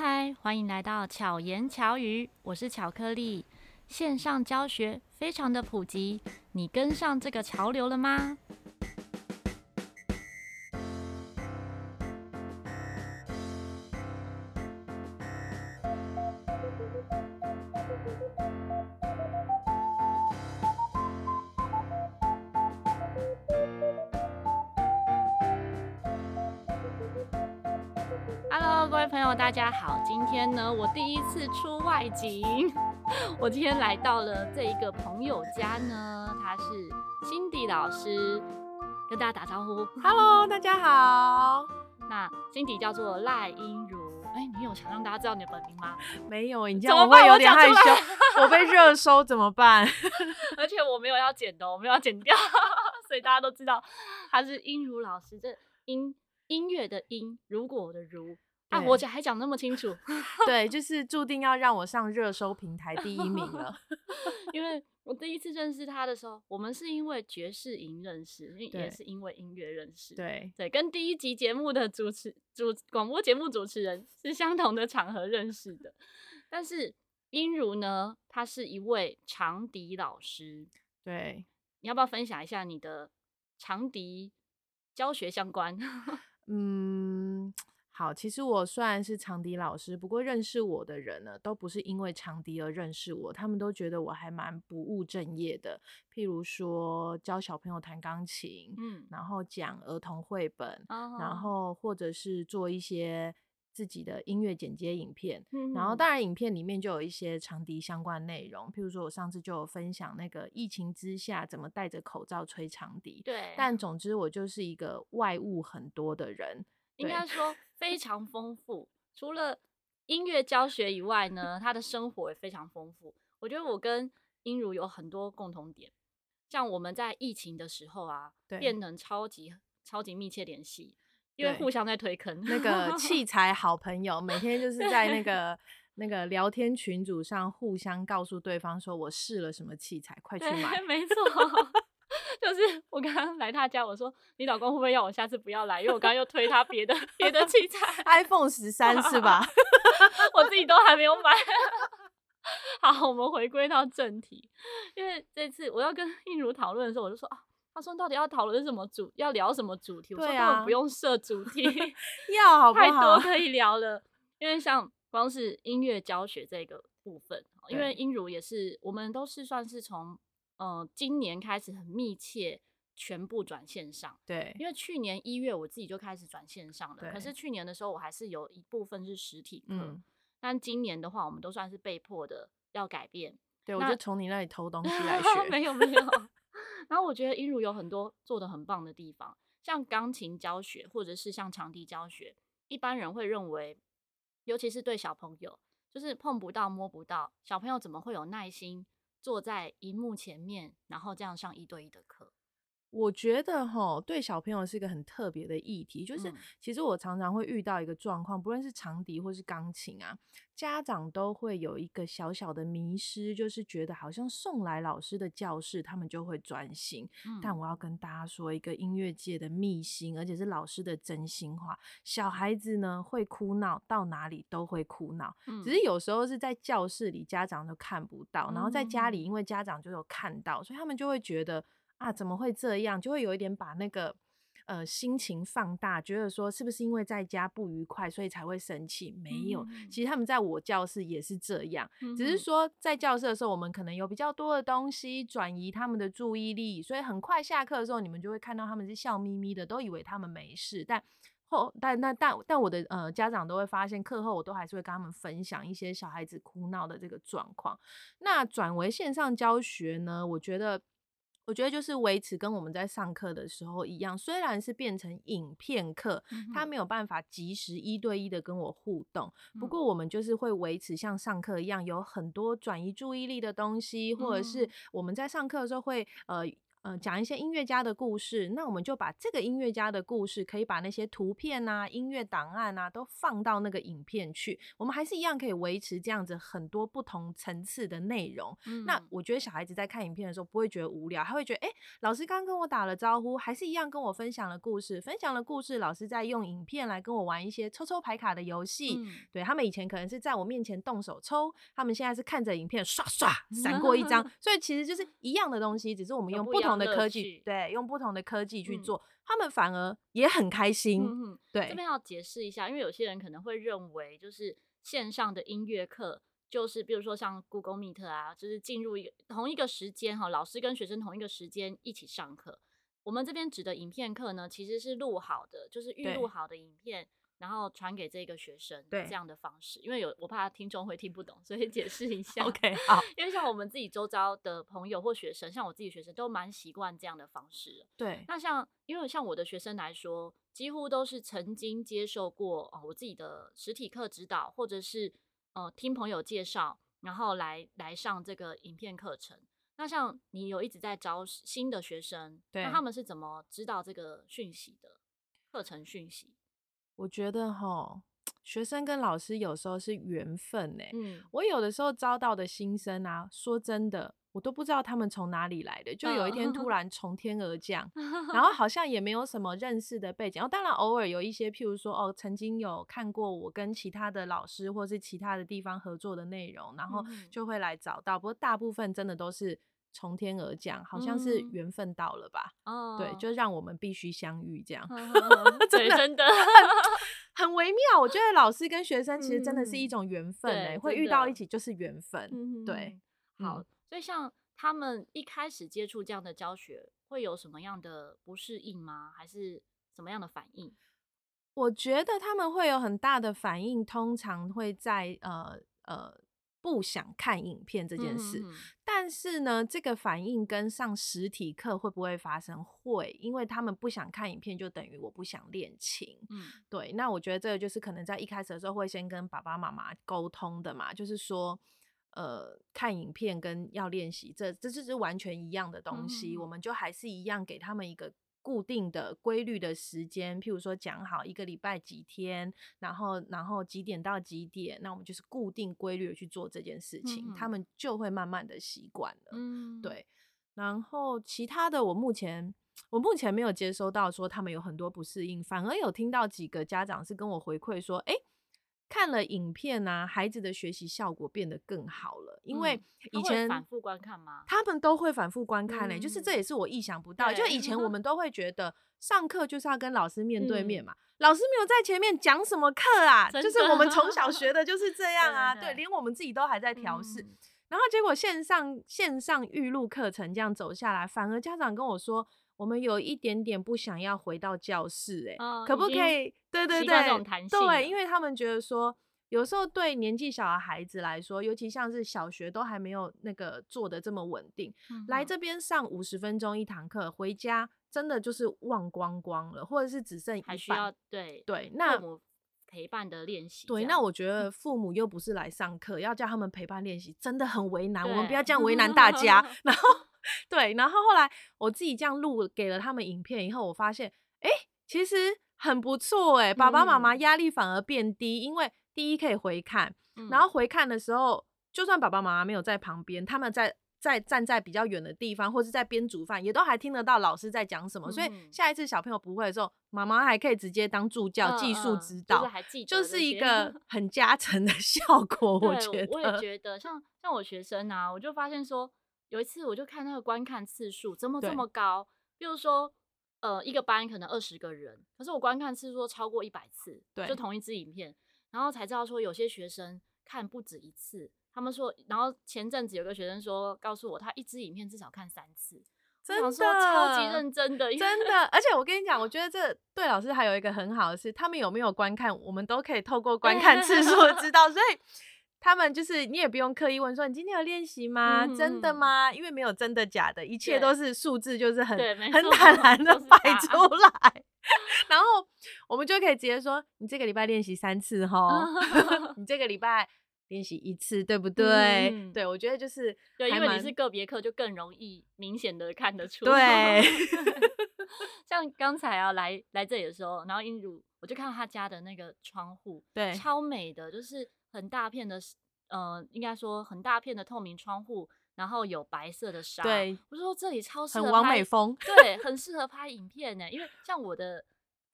嗨，欢迎来到巧言巧语，我是巧克力。线上教学非常的普及，你跟上这个潮流了吗？家好！今天呢，我第一次出外景。我今天来到了这一个朋友家呢，他是 Cindy 老师，跟大家打招呼。Hello，大家好。那 Cindy 叫做赖英如。哎、欸，你有想让大家知道你的本名吗？没有，你这样我会有点害羞。我，我被热搜怎么办？而且我没有要剪的，我没有要剪掉，所以大家都知道他是英如老师。这音音乐的音，如果的如。啊，我还讲那么清楚，对，就是注定要让我上热搜平台第一名了。因为我第一次认识他的时候，我们是因为爵士营认识，也是因为音乐认识。对对，跟第一集节目的主持主广播节目主持人是相同的场合认识的。但是英如呢，他是一位长笛老师。对，你要不要分享一下你的长笛教学相关？嗯。好，其实我虽然是长笛老师，不过认识我的人呢，都不是因为长笛而认识我，他们都觉得我还蛮不务正业的。譬如说教小朋友弹钢琴，嗯，然后讲儿童绘本，哦、然后或者是做一些自己的音乐剪接影片，嗯、然后当然影片里面就有一些长笛相关内容，譬如说我上次就有分享那个疫情之下怎么戴着口罩吹长笛，对，但总之我就是一个外物很多的人。应该说非 常丰富，除了音乐教学以外呢，他的生活也非常丰富。我觉得我跟英如有很多共同点，像我们在疫情的时候啊，变成超级超级密切联系，因为互相在推坑。那个器 材好朋友，每天就是在那个那个聊天群组上互相告诉对方说，我试了什么器材，快去买。没错。就是我刚刚来他家，我说你老公会不会要我下次不要来？因为我刚刚又推他别的 别的器材，iPhone 十三是吧？我自己都还没有买。好，我们回归到正题，因为这次我要跟映如讨论的时候，我就说啊，他说到底要讨论什么主，要聊什么主题？我说根本不用设主题，要好不好？太多可以聊了。因为像光是音乐教学这个部分，因为映如也是，我们都是算是从。呃，今年开始很密切，全部转线上。对，因为去年一月我自己就开始转线上了。可是去年的时候，我还是有一部分是实体课。嗯。但今年的话，我们都算是被迫的要改变。对，我就从你那里偷东西来学。没 有没有。然后我觉得英如有很多做的很棒的地方，像钢琴教学，或者是像长笛教学，一般人会认为，尤其是对小朋友，就是碰不到摸不到，小朋友怎么会有耐心？坐在荧幕前面，然后这样上一对一的课。我觉得哈，对小朋友是一个很特别的议题。就是其实我常常会遇到一个状况，不论是长笛或是钢琴啊，家长都会有一个小小的迷失，就是觉得好像送来老师的教室，他们就会专心。但我要跟大家说一个音乐界的秘辛，而且是老师的真心话：小孩子呢会哭闹，到哪里都会哭闹，只是有时候是在教室里家长都看不到，然后在家里因为家长就有看到，所以他们就会觉得。啊，怎么会这样？就会有一点把那个呃心情放大，觉得说是不是因为在家不愉快，所以才会生气？没有，其实他们在我教室也是这样，只是说在教室的时候，我们可能有比较多的东西转移他们的注意力，所以很快下课的时候，你们就会看到他们是笑眯眯的，都以为他们没事。但后但那但但我的呃家长都会发现，课后我都还是会跟他们分享一些小孩子哭闹的这个状况。那转为线上教学呢，我觉得。我觉得就是维持跟我们在上课的时候一样，虽然是变成影片课，他没有办法及时一对一的跟我互动，不过我们就是会维持像上课一样，有很多转移注意力的东西，或者是我们在上课的时候会呃。呃讲一些音乐家的故事，那我们就把这个音乐家的故事，可以把那些图片啊、音乐档案啊都放到那个影片去，我们还是一样可以维持这样子很多不同层次的内容。嗯、那我觉得小孩子在看影片的时候不会觉得无聊，他会觉得哎、欸，老师刚跟我打了招呼，还是一样跟我分享了故事，分享了故事，老师在用影片来跟我玩一些抽抽牌卡的游戏。嗯、对，他们以前可能是在我面前动手抽，他们现在是看着影片刷刷 闪过一张，所以其实就是一样的东西，只是我们用不同的科技，对，用不同的科技去做，嗯、他们反而也很开心。嗯、对，这边要解释一下，因为有些人可能会认为，就是线上的音乐课，就是比如说像 Google Meet 啊，就是进入一个同一个时间哈，老师跟学生同一个时间一起上课。我们这边指的影片课呢，其实是录好的，就是预录好的影片。然后传给这个学生，对这样的方式，因为有我怕听众会听不懂，所以解释一下。OK，好，因为像我们自己周遭的朋友或学生，像我自己学生都蛮习惯这样的方式。对，那像因为像我的学生来说，几乎都是曾经接受过哦我自己的实体课指导，或者是呃听朋友介绍，然后来来上这个影片课程。那像你有一直在招新的学生，那他们是怎么知道这个讯息的课程讯息？我觉得哈，学生跟老师有时候是缘分呢。嗯，我有的时候招到的新生啊，说真的，我都不知道他们从哪里来的，就有一天突然从天而降，然后好像也没有什么认识的背景。哦，当然偶尔有一些，譬如说哦，曾经有看过我跟其他的老师或是其他的地方合作的内容，然后就会来找到。不过大部分真的都是。从天而降，好像是缘分到了吧？哦、嗯，对，就让我们必须相遇，这样，真的真的很，很微妙。我觉得老师跟学生其实真的是一种缘分、欸，哎、嗯，会遇到一起就是缘分。嗯、对，好，所以像他们一开始接触这样的教学，会有什么样的不适应吗？还是什么样的反应？我觉得他们会有很大的反应，通常会在呃呃。不想看影片这件事，嗯、但是呢，这个反应跟上实体课会不会发生？会，因为他们不想看影片，就等于我不想练琴。嗯，对。那我觉得这个就是可能在一开始的时候会先跟爸爸妈妈沟通的嘛，就是说，呃，看影片跟要练习，这这就是完全一样的东西，嗯、我们就还是一样给他们一个。固定的规律的时间，譬如说讲好一个礼拜几天，然后然后几点到几点，那我们就是固定规律的去做这件事情，嗯、他们就会慢慢的习惯了。嗯，对。然后其他的，我目前我目前没有接收到说他们有很多不适应，反而有听到几个家长是跟我回馈说，哎。看了影片啊，孩子的学习效果变得更好了。因为以前反复观看吗？他们都会反复观看嘞、欸，嗯、就是这也是我意想不到。就以前我们都会觉得上课就是要跟老师面对面嘛，嗯、老师没有在前面讲什么课啊，就是我们从小学的就是这样啊。对，对，对，对，连我们自己都还在调试。嗯、然后结果线上线上预录课程这样走下来，反而家长跟我说。我们有一点点不想要回到教室、欸，哎、哦，可不可以？对对对，对，因为他们觉得说，有时候对年纪小的孩子来说，尤其像是小学都还没有那个做的这么稳定，来这边上五十分钟一堂课，回家真的就是忘光光了，或者是只剩一半。还需要对对，那陪伴的练习。对，那我觉得父母又不是来上课，要叫他们陪伴练习，真的很为难。我们不要这样为难大家 然后。对，然后后来我自己这样录给了他们影片以后，我发现，哎，其实很不错哎，爸爸妈妈压力反而变低，嗯、因为第一可以回看，嗯、然后回看的时候，就算爸爸妈妈没有在旁边，他们在在站在比较远的地方，或是在边煮饭，也都还听得到老师在讲什么。嗯、所以下一次小朋友不会的时候，妈妈还可以直接当助教，技术指导，嗯嗯、就是，就是一个很加成的 效果。我觉得，我也觉得，像像我学生啊，我就发现说。有一次，我就看那个观看次数怎么这么高？对比如说，呃，一个班可能二十个人，可是我观看次数超过一百次，对就同一支影片，然后才知道说有些学生看不止一次。他们说，然后前阵子有个学生说，告诉我他一支影片至少看三次，真的超级认真的，真的。而且我跟你讲，我觉得这对老师还有一个很好的是，他们有没有观看，我们都可以透过观看次数知道，所以。他们就是你也不用刻意问说，你今天有练习吗？嗯、真的吗？因为没有真的假的，一切都是数字，就是很很坦然的摆出来。然后我们就可以直接说，你这个礼拜练习三次哈，你这个礼拜练习一次，对不对？嗯、对，我觉得就是对，因为你是个别课，就更容易明显的看得出。对，像刚才啊来来这里的时候，然后英如我就看到他家的那个窗户，对，超美的，就是很大片的，呃，应该说很大片的透明窗户，然后有白色的纱。对，我就说这里超适合拍，很完美风，对，很适合拍影片呢。因为像我的。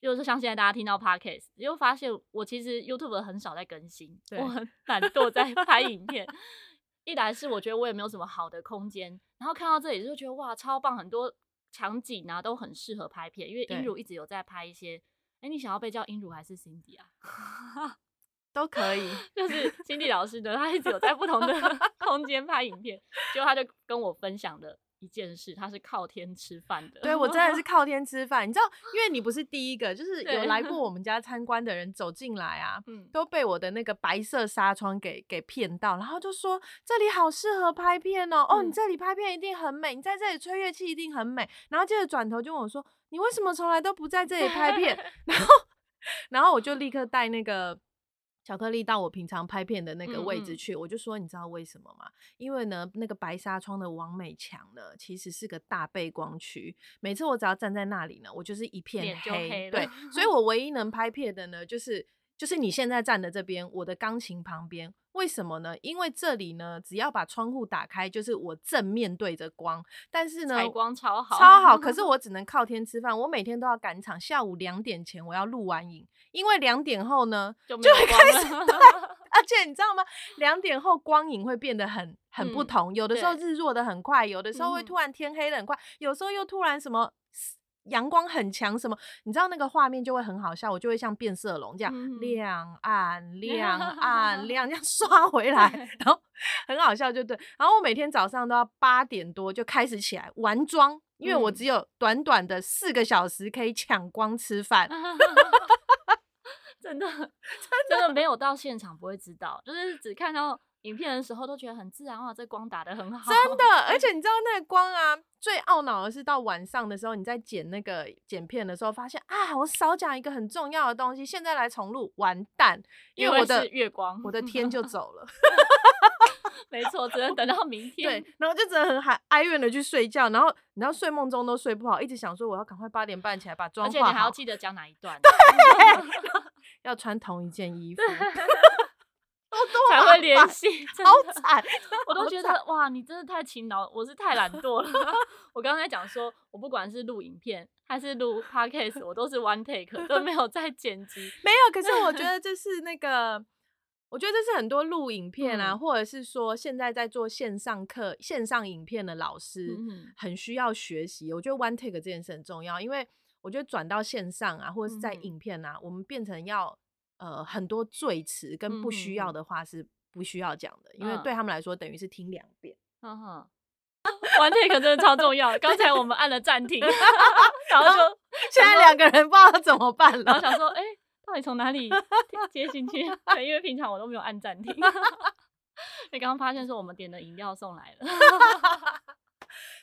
就是像现在大家听到 Podcast，你会发现我其实 YouTube 很少在更新，我很懒惰在拍影片。一来是我觉得我也没有什么好的空间，然后看到这里就觉得哇超棒，很多场景啊都很适合拍片。因为英如一直有在拍一些，哎、欸，你想要被叫英如还是 Cindy 啊？都可以，就是 Cindy 老师呢，他一直有在不同的 空间拍影片，结果他就跟我分享的。一件事，他是靠天吃饭的。对，我真的是 靠天吃饭。你知道，因为你不是第一个，就是有来过我们家参观的人走进来啊，都被我的那个白色纱窗给给骗到，然后就说这里好适合拍片哦，哦，你这里拍片一定很美，你在这里吹乐器一定很美。然后接着转头就问我说，你为什么从来都不在这里拍片？然后，然后我就立刻带那个。巧克力到我平常拍片的那个位置去，嗯嗯，我就说，你知道为什么吗？因为呢，那个白纱窗的王美墙呢，其实是个大背光区。每次我只要站在那里呢，我就是一片黑。黑对，所以我唯一能拍片的呢，就是就是你现在站的这边，我的钢琴旁边。为什么呢？因为这里呢，只要把窗户打开，就是我正面对着光。但是呢，采光超好，超好。可是 我只能靠天吃饭。我每天都要赶场，下午两点前我要录完影，因为两点后呢就，会开始。而且你知道吗？两点后光影会变得很很不同，嗯，有的时候日落的很快，有的时候会突然天黑的很快，有时候又突然什么。阳光很强，什么？你知道那个画面就会很好笑，我就会像变色龙这样、嗯、亮暗亮暗亮这样 刷回来，然后很好笑，就对。然后我每天早上都要八点多就开始起来玩妆，因为我只有短短的四个小时可以抢光吃饭。嗯、真的真的没有到现场不会知道，就是只看到。影片的时候都觉得很自然哇，这光打的很好，真的。而且你知道那个光啊，最懊恼的是到晚上的时候，你在剪那个剪片的时候，发现啊，我少讲一个很重要的东西，现在来重录，完蛋，因为我的月光，我的天就走了。没错，只能等到明天。对，然后就只能很哀哀怨的去睡觉，然后你知道睡梦中都睡不好，一直想说我要赶快八点半起来把妆化好，而且你还要记得讲哪一段，对，要穿同一件衣服。才会联系，好惨！我都觉得哇，你真的太勤劳，我是太懒惰了。我刚才讲说，我不管是录影片还是录 podcast，我都是 one take，都没有在剪辑。没有，可是我觉得这是那个，我觉得这是很多录影片啊，嗯、或者是说现在在做线上课、线上影片的老师，很需要学习。我觉得 one take 这件事很重要，因为我觉得转到线上啊，或者是在影片啊，嗯、我们变成要。呃，很多赘词跟不需要的话是不需要讲的，嗯，因为对他们来说等于是听两遍。嗯哼，One take 真的超重要。刚才我们按了暂停，然后就现在两个人不知道怎么办了，然后想说，哎，欸，到底从哪里接进去？对，因为平常我都没有按暂停。你刚刚发现说我们点的饮料送来了。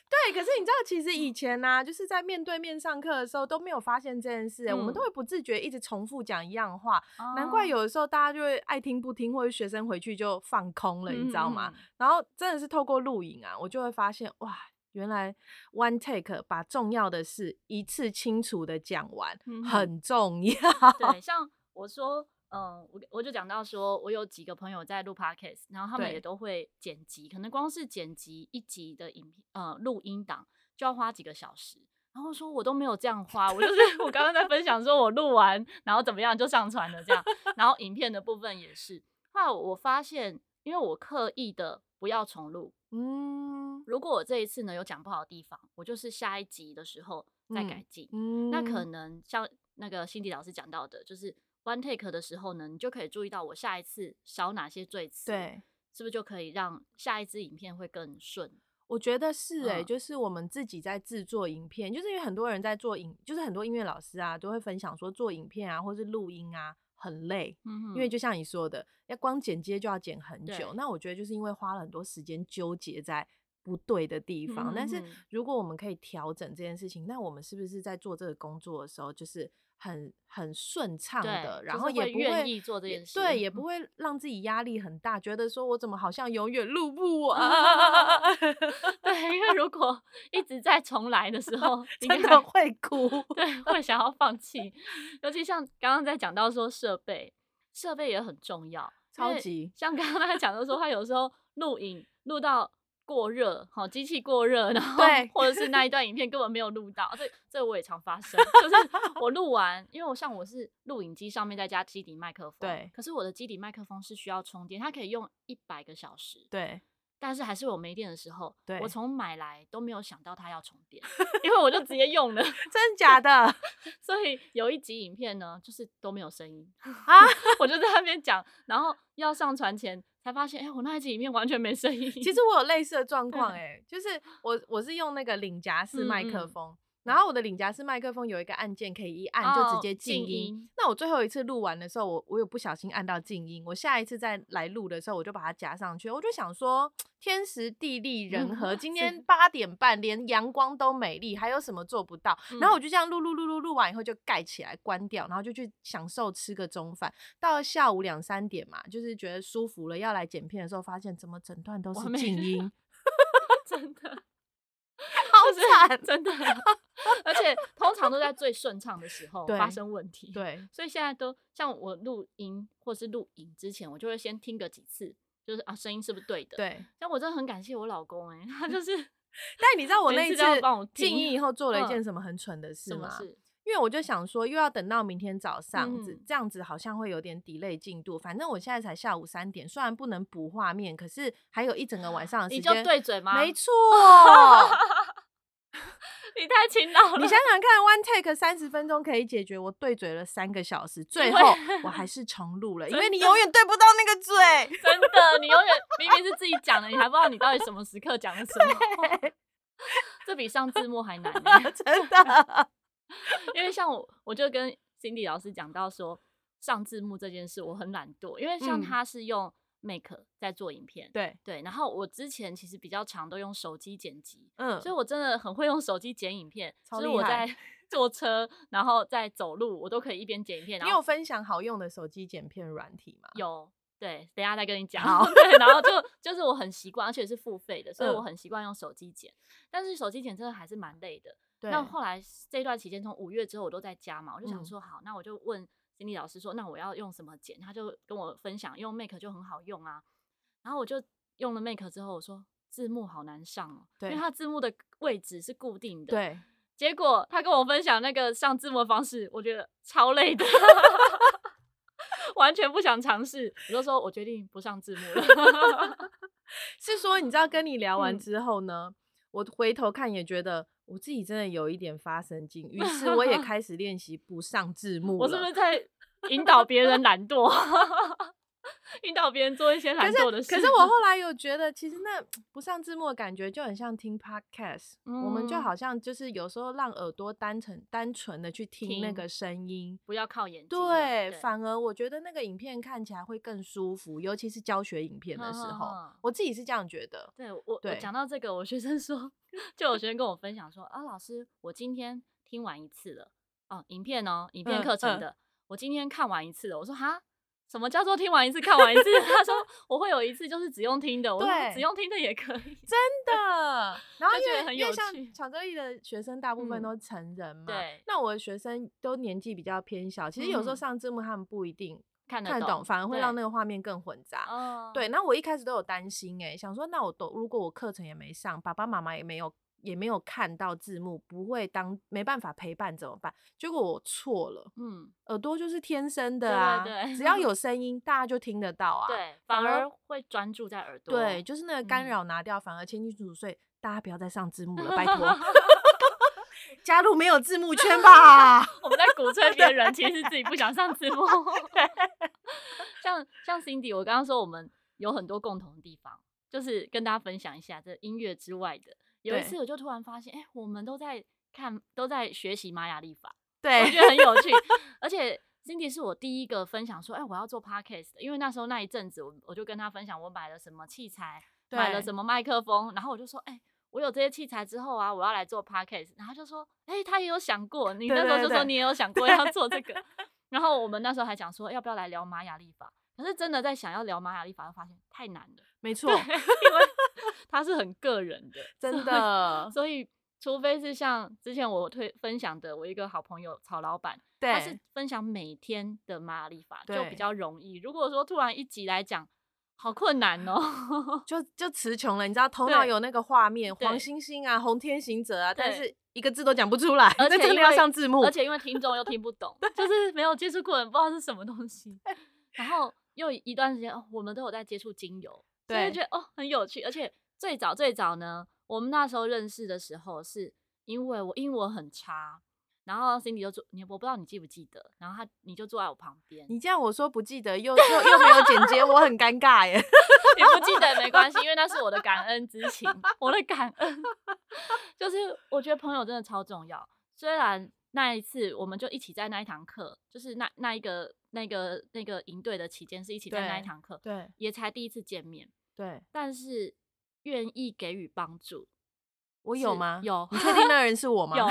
对，可是你知道，其实以前呢、啊，就是在面对面上课的时候都没有发现这件事、欸嗯，我们都会不自觉一直重复讲一样话、哦，难怪有的时候大家就会爱听不听，或者学生回去就放空了，你知道吗？嗯、然后真的是透过录影啊，我就会发现哇，原来 one take 把重要的事一次清楚的讲完、嗯、很重要。对，像我说。嗯，我我就讲到说，我有几个朋友在录 podcast，然后他们也都会剪辑，可能光是剪辑一集的影片，呃，录音档就要花几个小时。然后说我都没有这样花，我就是 我刚刚在分享说我录完，然后怎么样就上传了这样。然后影片的部分也是，后来我发现，因为我刻意的不要重录，嗯，如果我这一次呢有讲不好的地方，我就是下一集的时候再改进。嗯，那可能像那个 Cindy 老师讲到的，就是。One take 的时候呢，你就可以注意到我下一次少哪些赘词，对，是不是就可以让下一支影片会更顺？我觉得是哎、欸嗯，就是我们自己在制作影片，就是因为很多人在做影，就是很多音乐老师啊都会分享说做影片啊或是录音啊很累，嗯，因为就像你说的，要光剪接就要剪很久。那我觉得就是因为花了很多时间纠结在不对的地方，嗯，但是如果我们可以调整这件事情，那我们是不是在做这个工作的时候就是？很很顺畅的，然后也不会愿意做这件事，对，也不会让自己压力很大，觉得说我怎么好像永远录不 完。对，因为如果 一直在重来的时候，真的会哭，对，会想要放弃。尤其像刚刚在讲到说设备，设备也很重要，超级。像刚刚他讲的说，他有时候录影录到。过热，好，机器过热，然后或者是那一段影片根本没有录到，这这我也常发生，就是我录完，因为我像我是录影机上面再加基底麦克风，对，可是我的基底麦克风是需要充电，它可以用一百个小时，对，但是还是我没电的时候，对，我从买来都没有想到它要充电，因为我就直接用了，真假的，所以有一集影片呢，就是都没有声音 啊，我就在那边讲，然后要上传前。才发现，哎、欸，我那一集影片完全没声音。其实我有类似的状况，哎，就是我我是用那个领夹式麦克风。嗯嗯然后我的领夹式麦克风有一个按键，可以一按就直接静音。哦、静音。那我最后一次录完的时候，我我有不小心按到静音。我下一次再来录的时候，我就把它夹上去。我就想说，天时地利人和，嗯、今天八点半连阳光都美丽，还有什么做不到？嗯、然后我就这样录录录录录完以后就盖起来关掉，然后就去享受吃个中饭。到了下午两三点嘛，就是觉得舒服了，要来剪片的时候，发现怎么整段都是静音，真的。好惨，真的，而且通常都在最顺畅的时候发生问题。对，所以现在都像我录音或是录影之前，我就会先听个几次，就是啊，声音是不是对的？对。像我真的很感谢我老公，哎，他就是，但你知道我那一次静音以后做了一件什么很蠢的事吗？因为我就想说，又要等到明天早上，嗯、这样子好像会有点 delay 进度。反正我现在才下午三点，虽然不能补画面，可是还有一整个晚上的时间。你就对嘴吗？没错，你太勤劳了。你想想看，one take 三十分钟可以解决，我对嘴了三个小时，最后 我还是重录了，因为你永远对不到那个嘴。真的，你永远明明是自己讲的，你还不知道你到底什么时刻讲的什么。对这比上字幕还难，真的。因为像我，我就跟 Cindy 老师讲到说，上字幕这件事我很懒惰，因为像他是用 Make 在做影片，对对，然后我之前其实比较常都用手机剪辑，嗯，所以我真的很会用手机剪影片，所以我在 坐车，然后在走路，我都可以一边剪影片。你有分享好用的手机剪片软体吗？有，对，等一下再跟你讲。好 对，然后就就是我很习惯，而且是付费的，所以我很习惯用手机剪，嗯、但是手机剪真的还是蛮累的。对那后来这段期间，从五月之后我都在家嘛，我就想说好，那我就问心理老师说，那我要用什么剪？他就跟我分享用 Make 就很好用啊。然后我就用了 Make 之后，我说字幕好难上哦，对因为它字幕的位置是固定的。对。结果他跟我分享那个上字幕的方式，我觉得超累的，完全不想尝试。我就说我决定不上字幕了。是说你知道跟你聊完之后呢，嗯、我回头看也觉得。我自己真的有一点发神经，于是我也 开始练习不上字幕。我是不是在引导别人懒惰？引导别人做一些懒惰的事？可是我后来有觉得，其实那不上字幕的感觉就很像听 podcast，、嗯、我们就好像就是有时候让耳朵单纯单纯的去听那个声音，不要靠眼睛。对，对反而我觉得那个影片看起来会更舒服，尤其是教学影片的时候，呵呵我自己是这样觉得。对我，讲到这个，我学生说，就有学生跟我分享说啊，老师，我今天听完一次了，哦，影片哦，影片课程的，嗯嗯、我今天看完一次了。我说哈。什么叫做听完一次看完一次？他说 我会有一次就是只用听的，我说只用听的也可以，真的。然后 因为很因为像巧克力的学生大部分都成人嘛，对。那我的学生都年纪比较偏小，其实有时候上字幕他们不一定看得懂，反而会让那个画面更混杂。对。那我一开始都有担心，哎，想说那我都如果我课程也没上，爸爸妈妈也没有。也没有看到字幕，不会当没办法陪伴怎么办？结果我错了，嗯，耳朵就是天生的啊，对对对，只要有 声音，大家就听得到啊，对，反而会专注在耳朵，对，就是那个干扰拿掉，嗯、反而清清楚楚。所以大家不要再上字幕了，拜托，加入没有字幕圈吧。我们在鼓吹别人，其实是自己不想上字幕。像像 Cindy，我刚刚说我们有很多共同的地方，就是跟大家分享一下这音乐之外的。有一次我就突然发现，哎、欸，我们都在看，都在学习玛雅历法，对，我觉得很有趣。而且 Cindy 是我第一个分享说，哎、欸，我要做 Podcast 的，因为那时候那一阵子，我我就跟他分享我买了什么器材，对买了什么麦克风，然后我就说，哎、欸，我有这些器材之后啊，我要来做 podcast，然后就说，哎、欸，他也有想过，你那时候就说你也有想过要做这个，然后我们那时候还讲说要不要来聊玛雅历法，可是真的在想要聊玛雅历法，就发现太难了，没错，因为他是很个人的，真的，所以。除非是像之前我推分享的，我一个好朋友曹老板，他是分享每天的玛雅历法，就比较容易。如果说突然一集来讲，好困难哦，就就词穷了。你知道，头脑有那个画面，黄星星啊，红天行者啊，但是一个字都讲不出来，而且真的要上字幕，而且因为听众又听不懂，就是没有接触过的人不知道是什么东西。然后又一段时间，哦，我们都有在接触精油，所以觉得哦很有趣，而且最早最早呢。我们那时候认识的时候，是因为我英文很差，然后 Cindy 就坐，你我不知道你记不记得，然后他你就坐在我旁边。你这样我说不记得，又又又没有剪接，我很尴尬耶。你不记得也没关系，因为那是我的感恩之情，我的感恩 就是我觉得朋友真的超重要。虽然那一次我们就一起在那一堂课，就是那那一个那个那个营队的期间是一起在那一堂课，对，也才第一次见面，对，但是。愿意给予帮助，我有吗？有，你确定那人是我吗？有，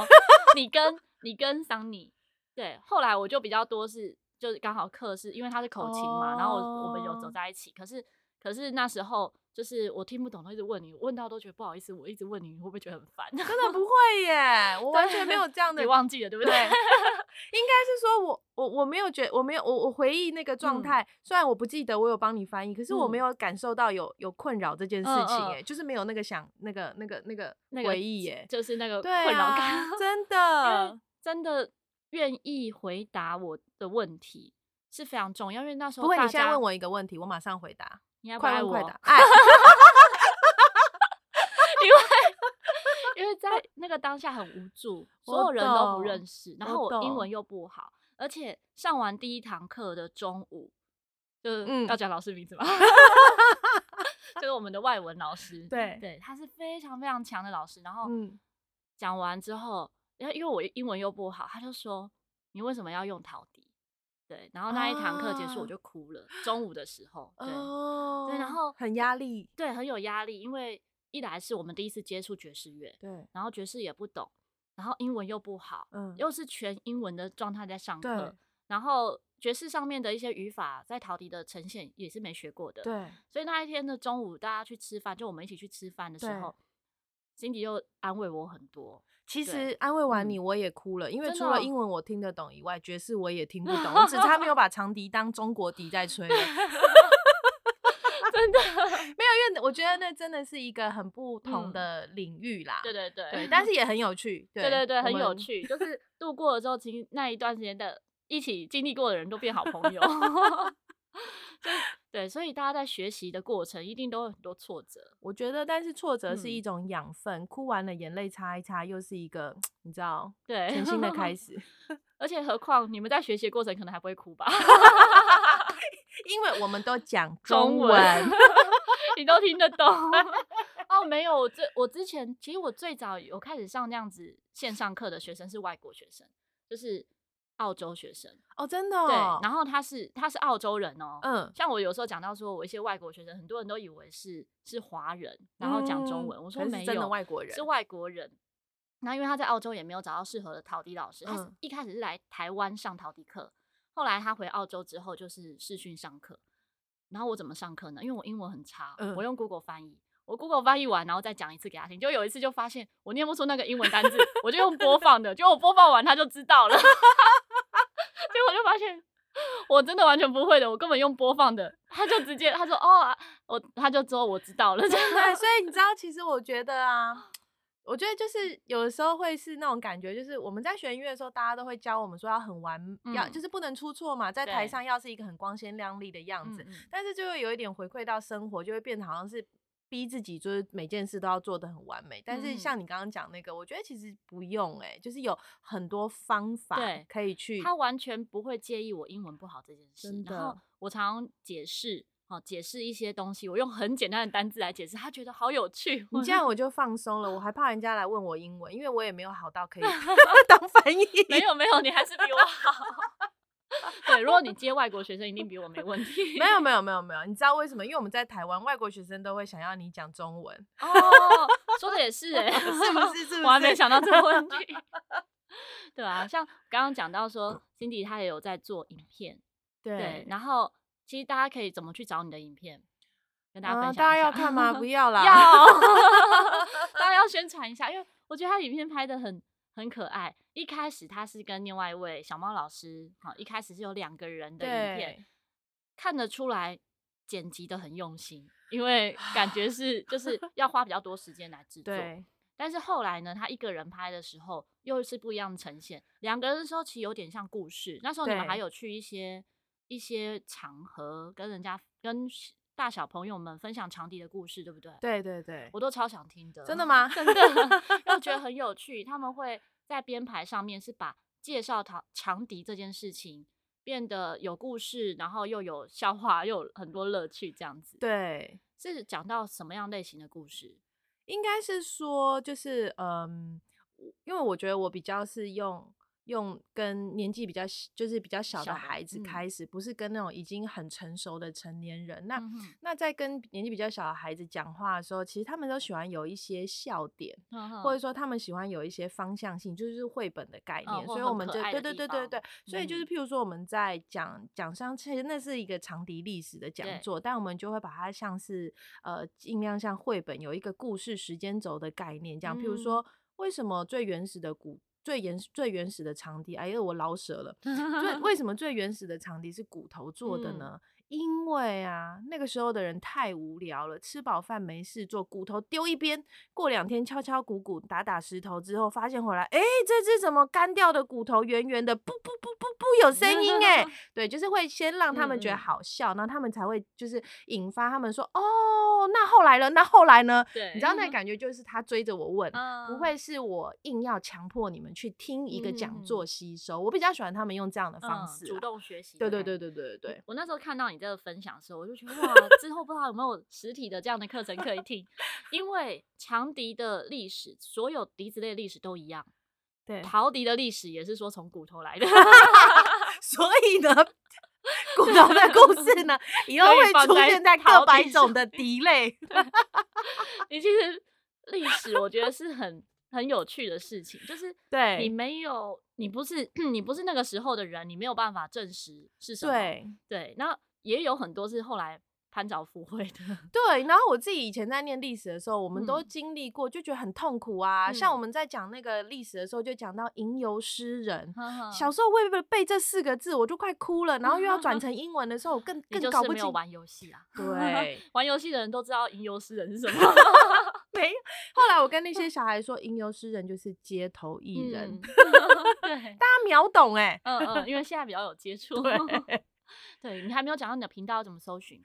你跟你跟桑尼，对，后来我就比较多是，就是刚好课是因为他是口琴嘛，oh. 然后我我们有走在一起，可是可是那时候。就是我听不懂，都一直问你，问到都觉得不好意思，我一直问你，你会不会觉得很烦？真的不会耶，我完全没有这样的，你忘记了对不对？应该是说我我我没有觉，我没有我我回忆那个状态，嗯、虽然我不记得我有帮你翻译，可是我没有感受到有有困扰这件事情，哎、嗯，就是没有那个想那个那个那个回忆，耶，就是那个困扰感，啊、真的真的愿意回答我的问题是非常重要，因为那时候不会，你现在问我一个问题，我马上回答。你快问快答，爱因为因为在那个当下很无助，所有人都不认识，然后我英文又不好，而且上完第一堂课的中午，就是要讲老师名字吗？就是我们的外文老师，对对，他是非常非常强的老师。然后讲完之后，因为因为我英文又不好，他就说：“你为什么要用陶笛？”对，然后那一堂课结束我就哭了。啊、中午的时候，对、哦、对，然后很压力，对，很有压力，因为一来是我们第一次接触爵士乐，对，然后爵士也不懂，然后英文又不好，嗯，又是全英文的状态在上课，对然后爵士上面的一些语法在陶笛的呈现也是没学过的，对，所以那一天的中午大家去吃饭，就我们一起去吃饭的时候，Cindy 又安慰我很多。其实安慰完你，我也哭了，嗯、因为除了英文我听得懂以外，爵士我也听不懂，我只差没有 把长笛当中国笛在吹了。真的 没有，因为我觉得那真的是一个很不同的领域啦。嗯、对对对，对，但是也很有趣。对，对对对，很有趣，就是度过了之后，其实那一段时间的一起经历过的人都变好朋友。对，所以大家在学习的过程一定都有很多挫折。我觉得，但是挫折是一种养分，嗯、哭完了眼泪擦一擦，又是一个你知道，对，全新的开 始。而且何况你们在学习的过程可能还不会哭吧？因为我们都讲中文，你都听得懂。哦，没有，我这我之前其实我最早有开始上这样子线上课的学生是外国学生，就是。澳洲学生哦，真的、哦，对，然后他是他是澳洲人哦，嗯，像我有时候讲到说，我一些外国学生，很多人都以为是是华人，然后讲中文，嗯、我说没有，真的外国人，是外国人。那因为他在澳洲也没有找到适合的陶笛老师，嗯、他一开始是来台湾上陶笛课，后来他回澳洲之后就是视讯上课。然后我怎么上课呢？因为我英文很差，嗯、我用 Google 翻译。我 Google 翻译完，然后再讲一次给他听。就有一次就发现我念不出那个英文单字，我就用播放的，结果我播放完他就知道了。发现我真的完全不会的，我根本用播放的，他就直接他说哦，我他就说我知道了。真的，所以你知道，其实我觉得啊，我觉得就是有的时候会是那种感觉，就是我们在学音乐的时候，大家都会教我们说要很完，嗯、要就是不能出错嘛，在台上要是一个很光鲜亮丽的样子，但是就会有一点回馈到生活，就会变得好像是。逼自己就是每件事都要做的很完美，但是像你刚刚讲那个，嗯、我觉得其实不用哎、欸，就是有很多方法可以去。他完全不会介意我英文不好这件事，的。然后我常常解释，好解释一些东西，我用很简单的单字来解释，他觉得好有趣。你这样我就放松了，我还怕人家来问我英文，因为我也没有好到可以 当翻译。没有没有，你还是比我好。对，如果你接外国学生，一定比我没问题。没有没有没有没有，你知道为什么？因为我们在台湾，外国学生都会想要你讲中文。哦，说的也是哎、欸，是不是？是不是？我还没想到这个问题。对啊，像刚刚讲到说，Cindy 她也有在做影片，对，对，然后其实大家可以怎么去找你的影片？跟大家分享一下。嗯、大家要看吗？不要 啦，要，大家要宣传一下，因为我觉得他影片拍的很很可爱。一开始他是跟另外一位小猫老师，好，一开始是有两个人的影片，看得出来剪辑的很用心，因为感觉 是就是要花比较多时间来制作。但是后来呢，他一个人拍的时候又是不一样的呈现。两个人的时候其实有点像故事。那时候你们还有去一些一些场合跟人家跟大小朋友们分享长笛的故事，对不对？对对对，我都超想听的。真的 吗？真的，又觉得很有趣。他们会在编排上面是把介绍长长笛这件事情变得有故事，然后又有笑话，又有很多乐趣，这样子。对，是讲到什么样类型的故事？应该是说，就是嗯，因为我觉得我比较是用。用跟年纪比较就是比较小的孩子开始，嗯、不是跟那种已经很成熟的成年人。那、嗯、那在跟年纪比较小的孩子讲话的时候，其实他们都喜欢有一些笑点，嗯、或者说他们喜欢有一些方向性，就是绘本的概念。嗯、所以我们就对对对对对，所以就是譬如说我们在讲讲上，其实那是一个长笛历史的讲座，但我们就会把它像是呃尽量像绘本有一个故事时间轴的概念，这样。譬如说为什么最原始的古最原最原始的长笛，哎呀，我老舍了。最为 什么最原始的长笛是骨头做的呢？嗯因为啊，那个时候的人太无聊了，吃饱饭没事做，骨头丢一边，过两天敲敲鼓鼓，打打石头之后，发现回来，哎，这只怎么干掉的骨头圆圆的，不不不不不有声音哎，对，就是会先让他们觉得好笑，然后他们才会就是引发他们说，哦，那后来了，那后来呢？对，你知道那感觉就是他追着我问，嗯、不会是我硬要强迫你们去听一个讲座。吸收，嗯、我比较喜欢他们用这样的方式、嗯，主动学。习。对对对对对对。对，我那时候看到你。这个分享的时候，我就觉得哇，之后不知道有没有实体的这样的课程可以听，因为强敌的历史，所有笛子类历史都一样，对，陶笛的历史也是说从骨头来的，所以呢，骨头的故事呢，以后会出现在各百种的笛类。你其实历史，我觉得是很很有趣的事情，就是对你没有，你不是你不是那个时候的人，你没有办法证实是什么，对对，那。也有很多是后来攀找附会的，对。然后我自己以前在念历史的时候，我们都经历过，就觉得很痛苦啊。嗯、像我们在讲那个历史的时候，就讲到吟游诗人，嗯、小时候为了背这四个字，我就快哭了。然后又要转 成英文的时候，我更更搞不清。玩游戏啊？对，玩游戏的人都知道吟游诗人是什么。没。后来我跟那些小孩说，吟游诗人就是街头艺人。嗯、对，大家秒懂哎、欸。嗯嗯，因为现在比较有接触。对。对，你还没有讲到你的频道要怎么搜寻？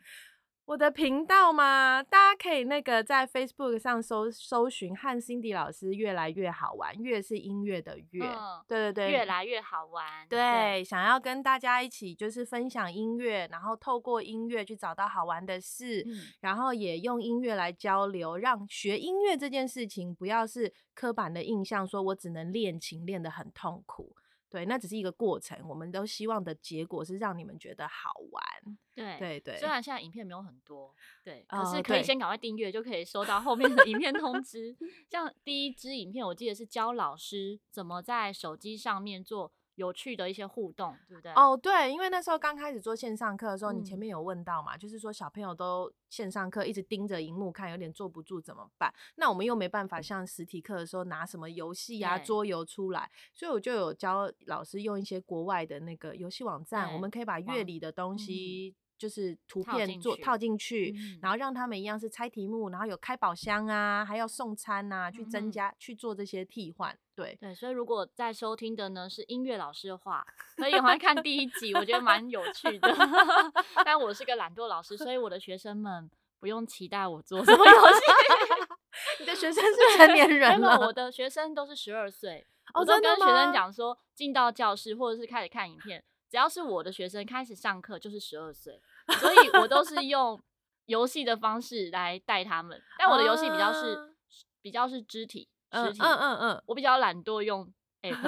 我的频道吗？大家可以那个在 Facebook 上搜搜寻和 Cindy 老师越来越好玩，越是音乐的越，嗯、对对对，越来越好玩。对，对想要跟大家一起就是分享音乐，然后透过音乐去找到好玩的事，嗯、然后也用音乐来交流，让学音乐这件事情不要是刻板的印象，说我只能练琴练得很痛苦。对，那只是一个过程。我们都希望的结果是让你们觉得好玩。对对对。虽然现在影片没有很多，对，可是可以先赶快订阅，就可以收到后面的影片通知。像第一支影片，我记得是教老师怎么在手机上面做。有趣的一些互动，对不对？哦，对，因为那时候刚开始做线上课的时候，嗯、你前面有问到嘛，就是说小朋友都线上课一直盯着荧幕看，有点坐不住，怎么办？那我们又没办法像实体课的时候拿什么游戏啊、桌游出来，所以我就有教老师用一些国外的那个游戏网站，我们可以把乐理的东西。就是图片做套进去，嗯、然后让他们一样是猜题目，然后有开宝箱啊，还要送餐啊，去增加、嗯、去做这些替换。对对，所以如果在收听的呢是音乐老师的话，可以赶快看第一集，我觉得蛮有趣的。但我是个懒惰老师，所以我的学生们不用期待我做什么游戏。你的学生是成年人了，我的学生都是十二岁。哦、我都跟学生讲说，进到教室或者是开始看影片。只要是我的学生开始上课，就是十二岁，所以我都是用 游戏的方式来带他们。但我的游戏比较是比较是肢体，肢体，嗯嗯嗯，我比较懒惰用 app，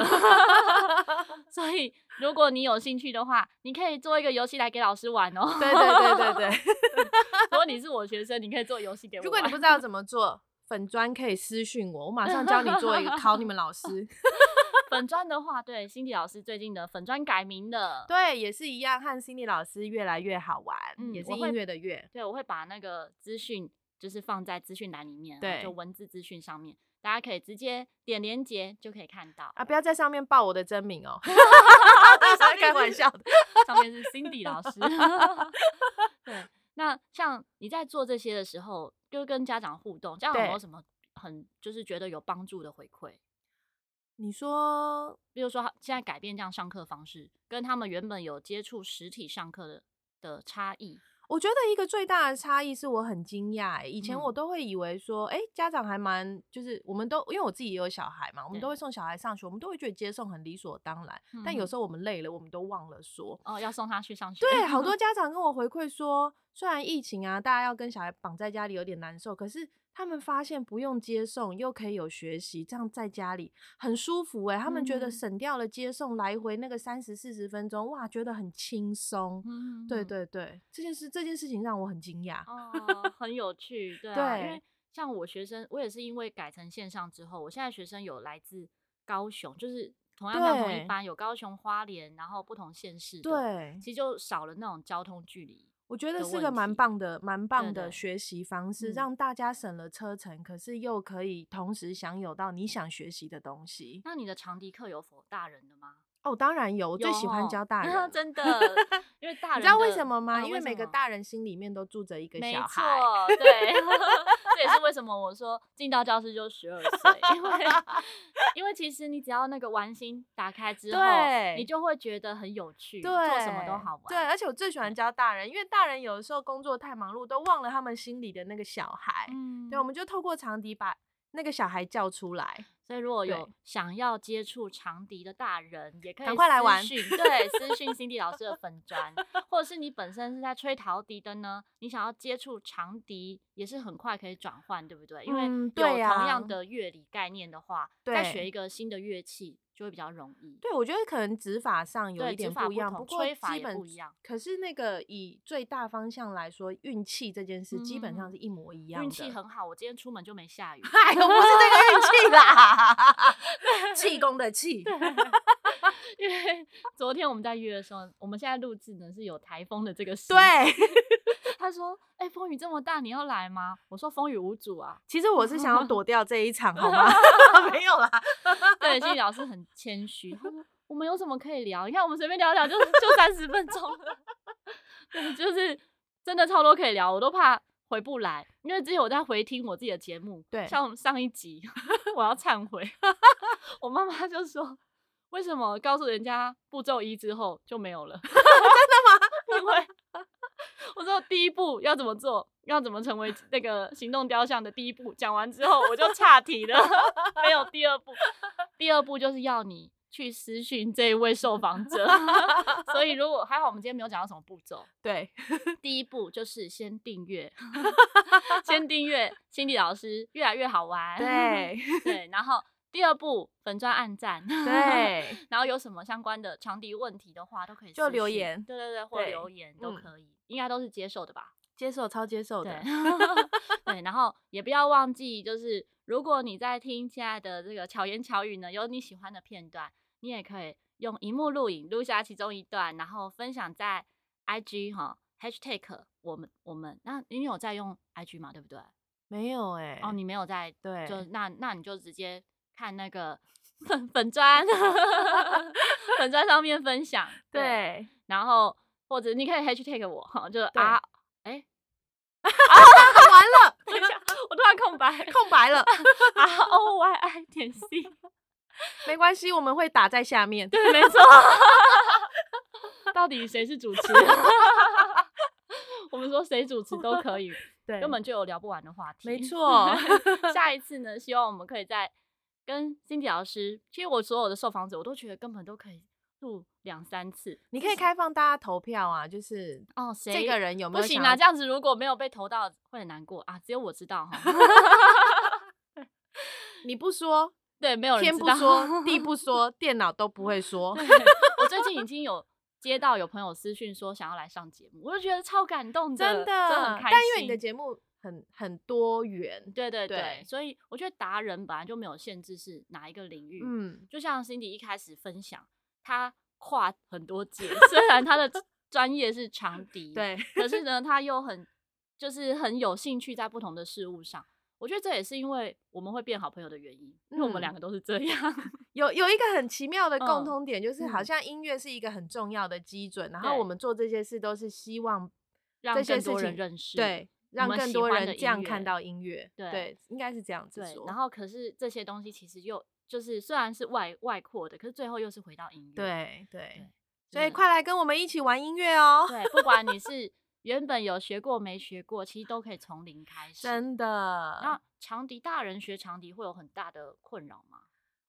所以如果你有兴趣的话，你可以做一个游戏来给老师玩哦。对对对对对，如果你是我学生，你可以做游戏给我。如果你不知道怎么做，粉砖可以私信我，我马上教你做一个考你们老师。粉砖的话，对，Cindy 老师最近的粉砖改名了，对，也是一样，和 Cindy 老师越来越好玩，嗯，也是音乐的乐。对，我会把那个资讯就是放在资讯栏里面，对，就文字资讯上面，大家可以直接点连接就可以看到啊，不要在上面报我的真名哦 开玩笑的，上面是 Cindy 老师。对，那像你在做这些的时候，就跟家长互动，这样有没有什么很就是觉得有帮助的回馈？你说，比如说现在改变这样上课方式，跟他们原本有接触实体上课的的差异，我觉得一个最大的差异是我很惊讶。以前我都会以为说，哎、嗯欸，家长还蛮就是，我们都因为我自己也有小孩嘛，我们都会送小孩上学，我们都会觉得接送很理所当然。嗯、但有时候我们累了，我们都忘了说，哦，要送他去上学。对，好多家长跟我回馈说，虽然疫情啊，大家要跟小孩绑在家里有点难受，可是。他们发现不用接送又可以有学习，这样在家里很舒服诶、欸。他们觉得省掉了接送来回那个三十四十分钟，哇，觉得很轻松。嗯，对对对，这件事这件事情让我很惊讶。哦，很有趣，对啊。对，因为像我学生，我也是因为改成线上之后，我现在学生有来自高雄，就是同样在同一班，有高雄、花莲，然后不同县市。对，其实就少了那种交通距离。我觉得是个蛮棒的、蛮棒的学习方式，对对，让大家省了车程，嗯，可是又可以同时享有到你想学习的东西。那你的长笛课有否大人的吗？哦，当然有，我最喜欢教 大人，哦、真的，因为大人，你知道为什么吗？因为每个大人心里面都住着一个小孩，没错，对，这也是为什么我说进到教室就十二岁，因为因为其实你只要那个玩心打开之后，对，你就会觉得很有趣，对，做什么都好玩，对，而且我最喜欢教大人，因为大人有的时候工作太忙碌，都忘了他们心里的那个小孩，嗯，对，我们就透过长笛把那个小孩叫出来。所以如果有想要接触长笛的大人，也可以赶快来玩。对，私讯 Cindy 老师的粉砖，或者是你本身是在吹陶笛的呢，你想要接触长笛，也是很快可以转换，对不对？因为有同样的乐理概念的话，再学一个新的乐器。就会比较容易。对，我觉得可能指法上有一点不一样，不，不过基本不一样。可是那个以最大方向来说，运气这件事基本上是一模一样的。运气很好，我今天出门就没下雨。哎呦不是这个运气啦，气功的气。因为昨天我们在约的时候，我们现在录制呢是有台风的这个时。对。他说：“哎、欸，风雨这么大，你要来吗？”我说：“风雨无阻啊。”其实我是想要躲掉这一场，好吗？没有啦。对，心理老师很谦虚。他说：“我们有什么可以聊？你看，我们随便聊聊就，就就三十分钟就是真的超多可以聊，我都怕回不来，因为之前我在回听我自己的节目，对，像我们上一集，我要忏悔。我妈妈就说：“为什么告诉人家步骤一之后就没有了？” 真的吗？因为。我说第一步要怎么做，要怎么成为那个行动雕像的第一步，讲完之后我就岔题了，没有第二步。第二步就是要你去私讯这一位受访者，所以 如果还好，我们今天没有讲到什么步骤。对，第一步就是先订阅，先订阅 Cindy 老师，越来越好玩。对对，然后。第二步，粉专按赞，对，然后有什么相关的长笛问题的话，都可以就留言，对对对，或留言都可以，嗯、应该都是接受的吧？接受，超接受的。对，对，然后也不要忘记，就是如果你在听现在的这个巧言巧语呢，有你喜欢的片段，你也可以用荧幕录影录下其中一段，然后分享在 IG 哈，#hashtag 我们我们，那你有在用 IG 吗？对不对？没有哎、欸，哦，你没有在，对，就那那你就直接。看那个粉粉砖，粉砖上面分享，对，对然后或者你可以 hashtag 我哈，就是啊，哎、欸，啊，完了，等一下，我突然空白，空白了，R O Y I 点 C，没关系，我们会打在下面，对，没错，到底谁是主持？我们说谁主持都可以，对，根本就有聊不完的话题，没错，下一次呢，希望我们可以在。跟 Cindy 老师，其实我所有的受访者，我都觉得根本都可以录两三次。你可以开放大家投票啊，就是哦，谁这个人有没有？不行啊，这样子如果没有被投到，会很难过啊。只有我知道哈。你不说，对，没有人天不说 地不说，电脑都不会说。我最近已经有接到有朋友私讯说想要来上节目，我就觉得超感动的，真的，真的很开心。但因为你的节目很很多元，对对对，对所以我觉得达人本来就没有限制是哪一个领域。嗯，就像 Cindy 一开始分享，他跨很多界，虽然他的 专业是长笛，对，可是呢，他又很就是很有兴趣在不同的事物上。我觉得这也是因为我们会变好朋友的原因，因为我们两个都是这样。嗯、有有一个很奇妙的共通点，嗯、就是好像音乐是一个很重要的基准，嗯、然后我们做这些事都是希望这些事情让更多人认识，对，让更多人这样看到音乐，对，对，应该是这样子说。然后，可是这些东西其实又就是虽然是外外扩的，可是最后又是回到音乐，对对。对所以快来跟我们一起玩音乐哦！对，不管你是。原本有学过没学过，其实都可以从零开始。真的。那长笛大人学长笛会有很大的困扰吗？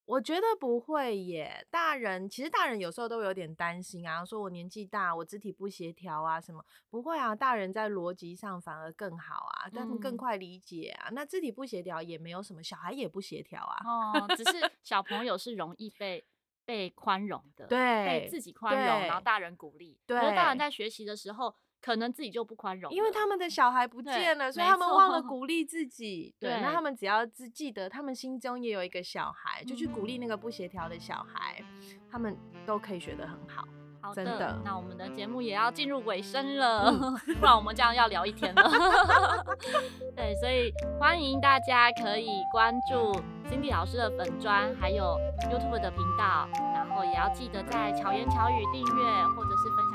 我觉得不会耶。大人其实大人有时候都有点担心啊，说我年纪大，我肢体不协调啊什么。不会啊，大人在逻辑上反而更好啊，他们更快理解啊。嗯、那肢体不协调也没有什么，小孩也不协调啊。哦，只是 小朋友是容易被被宽容的，对，被自己宽容，然后大人鼓励。对，大人在学习的时候。可能自己就不宽容，因为他们的小孩不见了，所以他们忘了鼓励自己。对，那他们只要只记得，他们心中也有一个小孩，就去鼓励那个不协调的小孩，他们都可以学得很好。好的，真的。那我们的节目也要进入尾声了，不然我们这样要聊一天了。对，所以欢迎大家可以关注 Cindy 老师的粉专，还有 YouTube 的频道，然后也要记得在巧言巧语订阅或者是分。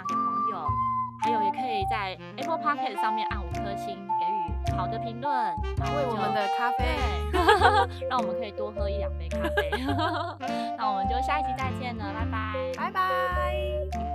还有，也可以在 Apple p o c k e t 上面按五颗星，给予好的评论，为我们的咖啡，对 让我们可以多喝一两杯咖啡。那我们就下一期再见了，拜拜，拜拜。